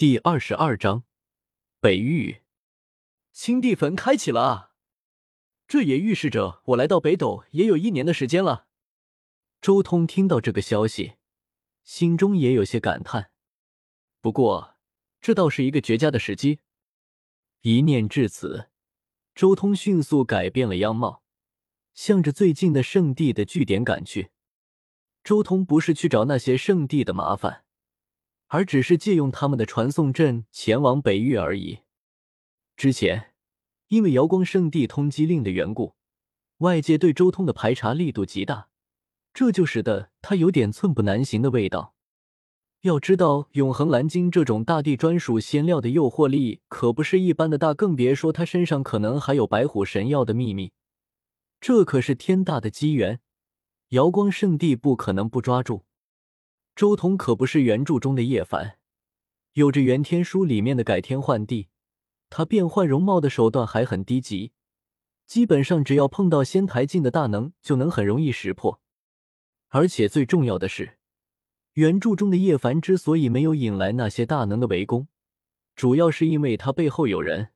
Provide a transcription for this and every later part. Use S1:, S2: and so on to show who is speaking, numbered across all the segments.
S1: 第二十二章北域
S2: 青帝坟开启了啊！这也预示着我来到北斗也有一年的时间了。
S1: 周通听到这个消息，心中也有些感叹。
S2: 不过，这倒是一个绝佳的时机。
S1: 一念至此，周通迅速改变了样貌，向着最近的圣地的据点赶去。周通不是去找那些圣地的麻烦。而只是借用他们的传送阵前往北域而已。之前因为瑶光圣地通缉令的缘故，外界对周通的排查力度极大，这就使得他有点寸步难行的味道。要知道，永恒蓝晶这种大地专属仙料的诱惑力可不是一般的大，更别说他身上可能还有白虎神药的秘密，这可是天大的机缘，瑶光圣地不可能不抓住。周通可不是原著中的叶凡，有着原天书里面的改天换地，他变换容貌的手段还很低级，基本上只要碰到仙台境的大能，就能很容易识破。而且最重要的是，原著中的叶凡之所以没有引来那些大能的围攻，主要是因为他背后有人。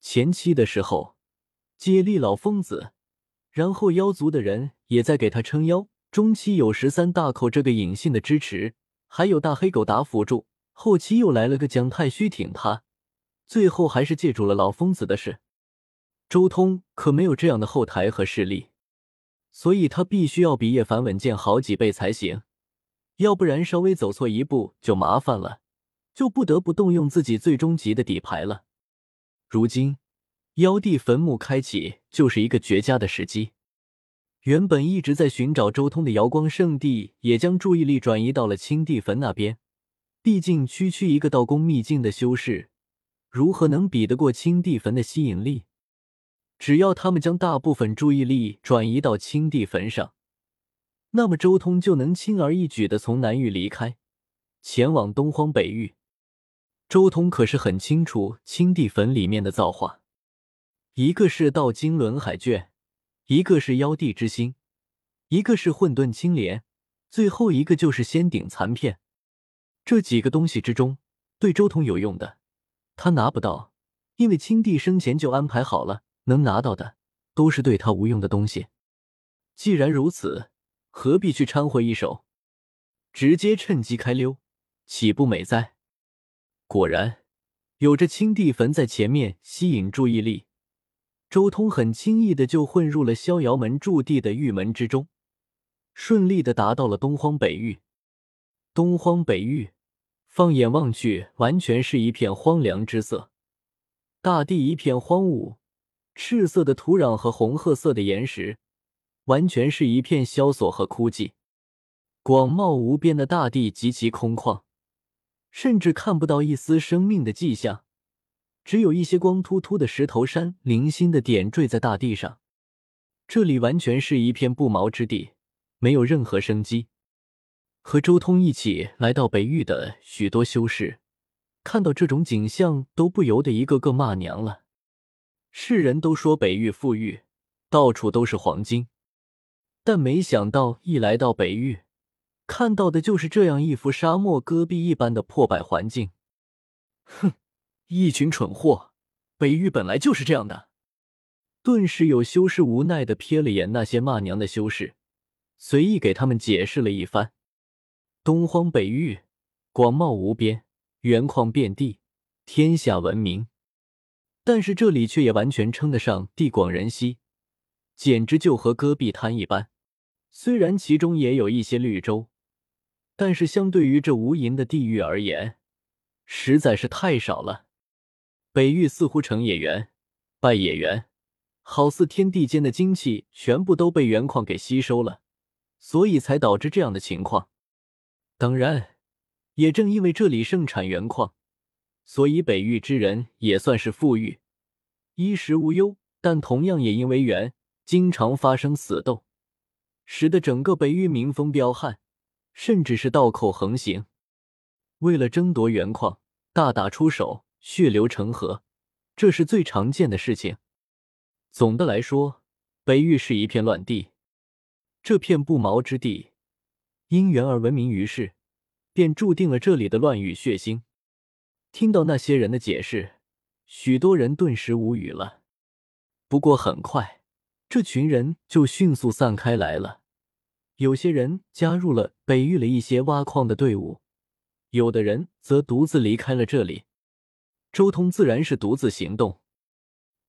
S1: 前期的时候接力老疯子，然后妖族的人也在给他撑腰。中期有十三大口这个隐性的支持，还有大黑狗打辅助，后期又来了个姜太虚挺他，最后还是借助了老疯子的事。周通可没有这样的后台和势力，所以他必须要比叶凡稳健好几倍才行，要不然稍微走错一步就麻烦了，就不得不动用自己最终级的底牌了。如今妖帝坟墓开启，就是一个绝佳的时机。原本一直在寻找周通的瑶光圣地，也将注意力转移到了青帝坟那边。毕竟区区一个道宫秘境的修士，如何能比得过青帝坟的吸引力？只要他们将大部分注意力转移到青帝坟上，那么周通就能轻而易举的从南域离开，前往东荒北域。周通可是很清楚青帝坟里面的造化，一个是道经轮海卷。一个是妖帝之心，一个是混沌青莲，最后一个就是仙顶残片。这几个东西之中，对周通有用的，他拿不到，因为青帝生前就安排好了，能拿到的都是对他无用的东西。既然如此，何必去掺和一手？直接趁机开溜，岂不美哉？果然，有着青帝坟在前面吸引注意力。周通很轻易的就混入了逍遥门驻地的玉门之中，顺利的达到了东荒北域。东荒北域，放眼望去，完全是一片荒凉之色，大地一片荒芜，赤色的土壤和红褐色的岩石，完全是一片萧索和枯寂。广袤无边的大地极其空旷，甚至看不到一丝生命的迹象。只有一些光秃秃的石头山零星的点缀在大地上，这里完全是一片不毛之地，没有任何生机。和周通一起来到北域的许多修士，看到这种景象，都不由得一个个骂娘了。世人都说北域富裕，到处都是黄金，但没想到一来到北域，看到的就是这样一幅沙漠戈壁一般的破败环境。哼！一群蠢货，北域本来就是这样的。顿时有修士无奈的瞥了眼那些骂娘的修士，随意给他们解释了一番：东荒北域广袤无边，原矿遍地，天下闻名。但是这里却也完全称得上地广人稀，简直就和戈壁滩一般。虽然其中也有一些绿洲，但是相对于这无垠的地域而言，实在是太少了。北域似乎成也缘，败也缘，好似天地间的精气全部都被原矿给吸收了，所以才导致这样的情况。当然，也正因为这里盛产原矿，所以北域之人也算是富裕，衣食无忧。但同样也因为缘，经常发生死斗，使得整个北域民风彪悍，甚至是盗寇横行，为了争夺原矿，大打出手。血流成河，这是最常见的事情。总的来说，北域是一片乱地。这片不毛之地，因缘而闻名于世，便注定了这里的乱与血腥。听到那些人的解释，许多人顿时无语了。不过很快，这群人就迅速散开来了。有些人加入了北域的一些挖矿的队伍，有的人则独自离开了这里。周通自然是独自行动，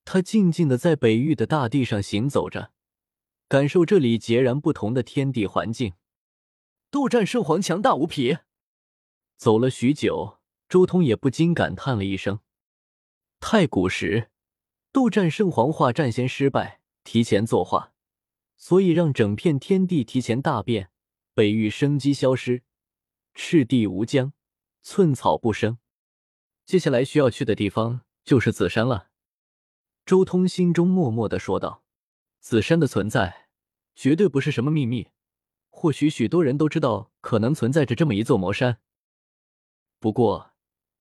S1: 他静静的在北域的大地上行走着，感受这里截然不同的天地环境。
S2: 斗战圣皇强大无匹。
S1: 走了许久，周通也不禁感叹了一声：太古时，斗战圣皇化战先失败，提前作化。所以让整片天地提前大变，北域生机消失，赤地无疆，寸草不生。接下来需要去的地方就是紫山了。周通心中默默的说道：“紫山的存在绝对不是什么秘密，或许许多人都知道，可能存在着这么一座魔山。不过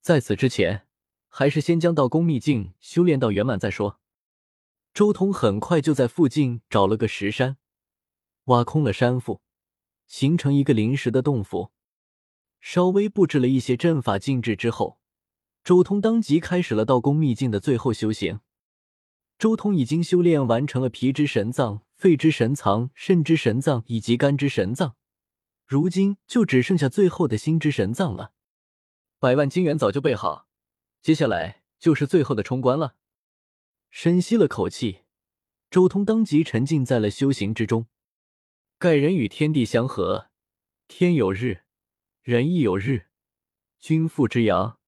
S1: 在此之前，还是先将道宫秘境修炼到圆满再说。”周通很快就在附近找了个石山，挖空了山腹，形成一个临时的洞府，稍微布置了一些阵法禁制之后，周通当即开始了道宫秘境的最后修行。周通已经修炼完成了皮之神藏、肺之神藏、肾之神藏以及肝之神藏，如今就只剩下最后的心之神藏了。百万金元早就备好，接下来就是最后的冲关了。深吸了口气，周通当即沉浸在了修行之中。盖人与天地相合，天有日，人亦有日。君父之阳，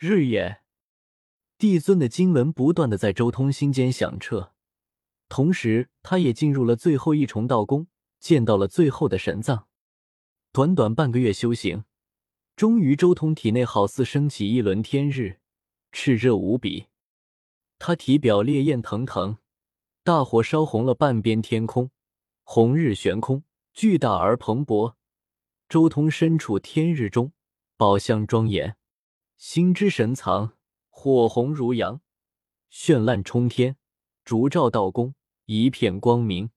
S1: 日也。帝尊的经文不断的在周通心间响彻，同时他也进入了最后一重道宫，见到了最后的神藏。短短半个月修行，终于周通体内好似升起一轮天日，炽热无比。他体表烈焰腾腾，大火烧红了半边天空，红日悬空，巨大而蓬勃。周通身处天日中，宝相庄严，心之神藏，火红如阳，绚烂冲天，烛照道宫，一片光明。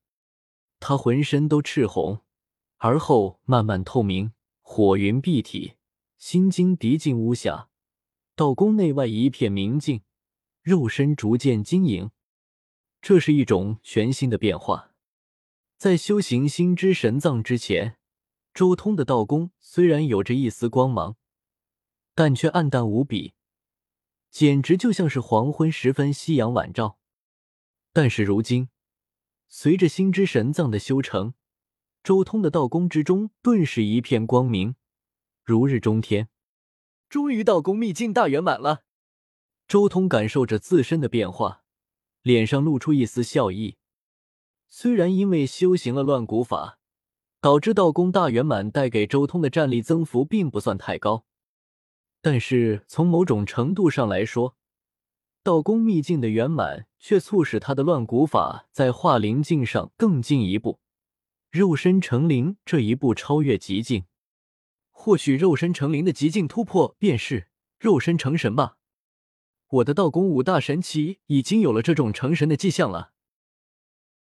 S1: 他浑身都赤红，而后慢慢透明，火云蔽体，心经涤净巫霞，道宫内外一片明净。肉身逐渐晶莹，这是一种全新的变化。在修行心之神藏之前，周通的道宫虽然有着一丝光芒，但却暗淡无比，简直就像是黄昏时分夕阳晚照。但是如今，随着心之神藏的修成，周通的道宫之中顿时一片光明，如日中天。
S2: 终于道宫秘境大圆满了。
S1: 周通感受着自身的变化，脸上露出一丝笑意。虽然因为修行了乱古法，导致道宫大圆满带给周通的战力增幅并不算太高，但是从某种程度上来说，道宫秘境的圆满却促使他的乱古法在化灵境上更进一步，肉身成灵这一步超越极境。或许肉身成灵的极境突破便是肉身成神吧。我的道宫五大神奇已经有了这种成神的迹象了。